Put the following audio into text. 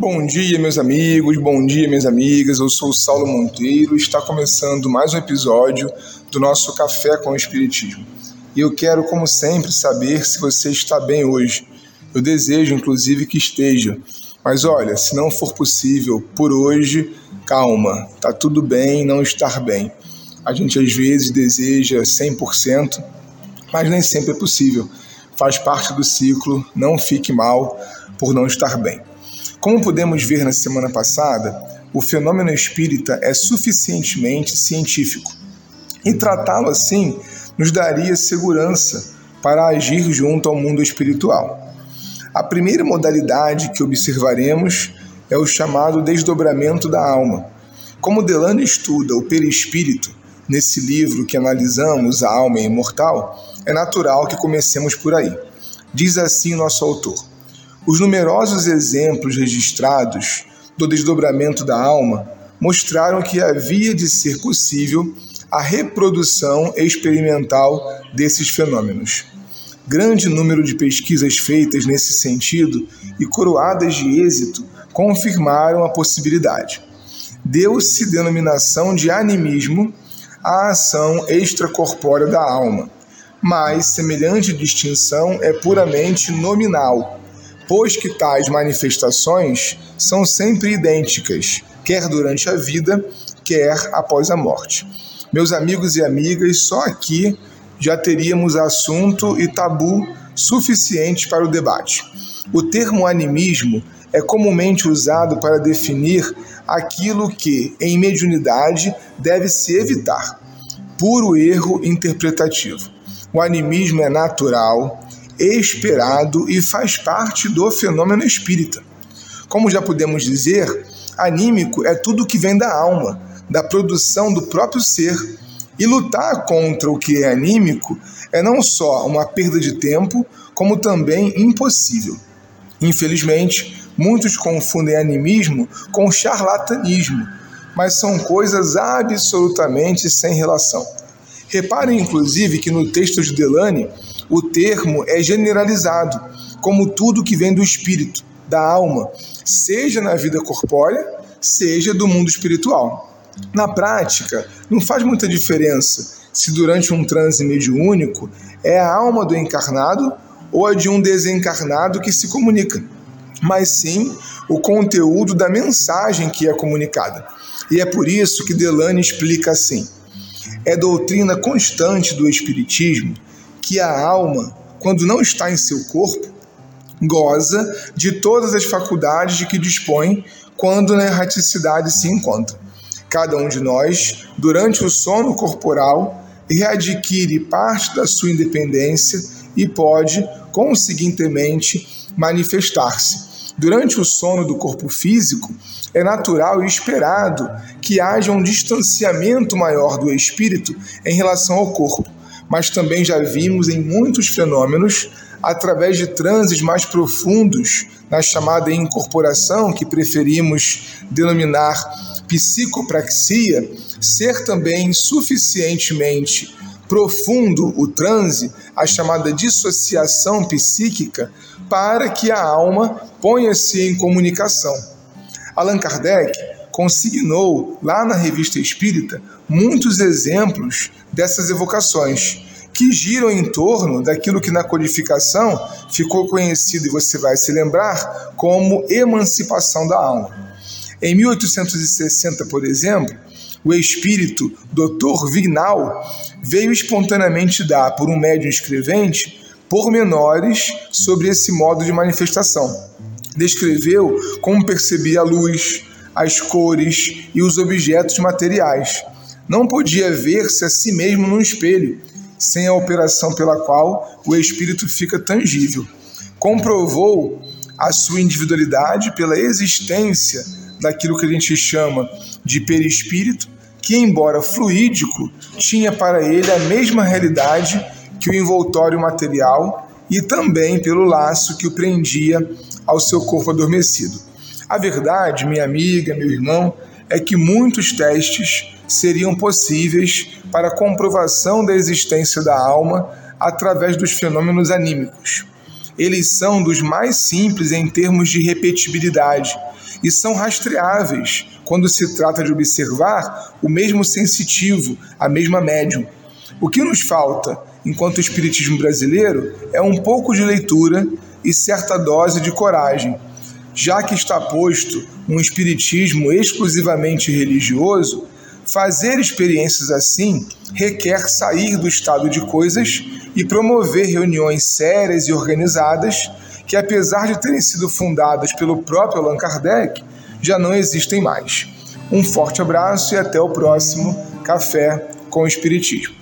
Bom dia, meus amigos, bom dia, minhas amigas. Eu sou o Saulo Monteiro e está começando mais um episódio do nosso Café com o Espiritismo. E eu quero, como sempre, saber se você está bem hoje. Eu desejo, inclusive, que esteja. Mas olha, se não for possível por hoje, calma, tá tudo bem não estar bem. A gente às vezes deseja 100%, mas nem sempre é possível. Faz parte do ciclo, não fique mal por não estar bem. Como pudemos ver na semana passada, o fenômeno espírita é suficientemente científico e tratá-lo assim nos daria segurança para agir junto ao mundo espiritual. A primeira modalidade que observaremos é o chamado desdobramento da alma. Como Delano estuda o perispírito nesse livro que analisamos, A Alma é Imortal, é natural que comecemos por aí. Diz assim nosso autor: os numerosos exemplos registrados do desdobramento da alma mostraram que havia de ser possível a reprodução experimental desses fenômenos. Grande número de pesquisas feitas nesse sentido e coroadas de êxito confirmaram a possibilidade. Deu-se denominação de animismo à ação extracorpórea da alma, mas semelhante distinção é puramente nominal pois que tais manifestações são sempre idênticas, quer durante a vida, quer após a morte. Meus amigos e amigas, só aqui já teríamos assunto e tabu suficiente para o debate. O termo animismo é comumente usado para definir aquilo que, em mediunidade, deve se evitar. Puro erro interpretativo. O animismo é natural, esperado e faz parte do fenômeno espírita. Como já podemos dizer, anímico é tudo que vem da alma, da produção do próprio ser. E lutar contra o que é anímico é não só uma perda de tempo, como também impossível. Infelizmente, muitos confundem animismo com charlatanismo, mas são coisas absolutamente sem relação. Reparem, inclusive, que no texto de Delane, o termo é generalizado, como tudo que vem do espírito, da alma, seja na vida corpórea, seja do mundo espiritual. Na prática, não faz muita diferença se durante um transe mediúnico é a alma do encarnado ou a de um desencarnado que se comunica, mas sim o conteúdo da mensagem que é comunicada. E é por isso que Delane explica assim: é doutrina constante do Espiritismo que a alma, quando não está em seu corpo, goza de todas as faculdades de que dispõe quando na erraticidade se encontra. Cada um de nós, durante o sono corporal, readquire parte da sua independência e pode, conseguintemente, manifestar-se. Durante o sono do corpo físico, é natural e esperado que haja um distanciamento maior do espírito em relação ao corpo mas também já vimos em muitos fenômenos, através de transes mais profundos, na chamada incorporação, que preferimos denominar psicopraxia, ser também suficientemente profundo o transe, a chamada dissociação psíquica, para que a alma ponha-se em comunicação. Allan Kardec consignou lá na Revista Espírita muitos exemplos dessas evocações que giram em torno daquilo que na codificação ficou conhecido e você vai se lembrar como emancipação da alma. Em 1860, por exemplo, o espírito Dr. Vignal veio espontaneamente dar, por um médium escrevente, pormenores sobre esse modo de manifestação. Descreveu como percebia a luz, as cores e os objetos materiais. Não podia ver-se a si mesmo no espelho, sem a operação pela qual o espírito fica tangível. Comprovou a sua individualidade pela existência daquilo que a gente chama de perispírito, que, embora fluídico, tinha para ele a mesma realidade que o envoltório material e também pelo laço que o prendia ao seu corpo adormecido. A verdade, minha amiga, meu irmão, é que muitos testes seriam possíveis para a comprovação da existência da alma através dos fenômenos anímicos. eles são dos mais simples em termos de repetibilidade e são rastreáveis quando se trata de observar o mesmo sensitivo, a mesma médium. O que nos falta, enquanto espiritismo brasileiro, é um pouco de leitura e certa dose de coragem, já que está posto um espiritismo exclusivamente religioso, fazer experiências assim requer sair do estado de coisas e promover reuniões sérias e organizadas que, apesar de terem sido fundadas pelo próprio Allan Kardec, já não existem mais. Um forte abraço e até o próximo Café com o Espiritismo.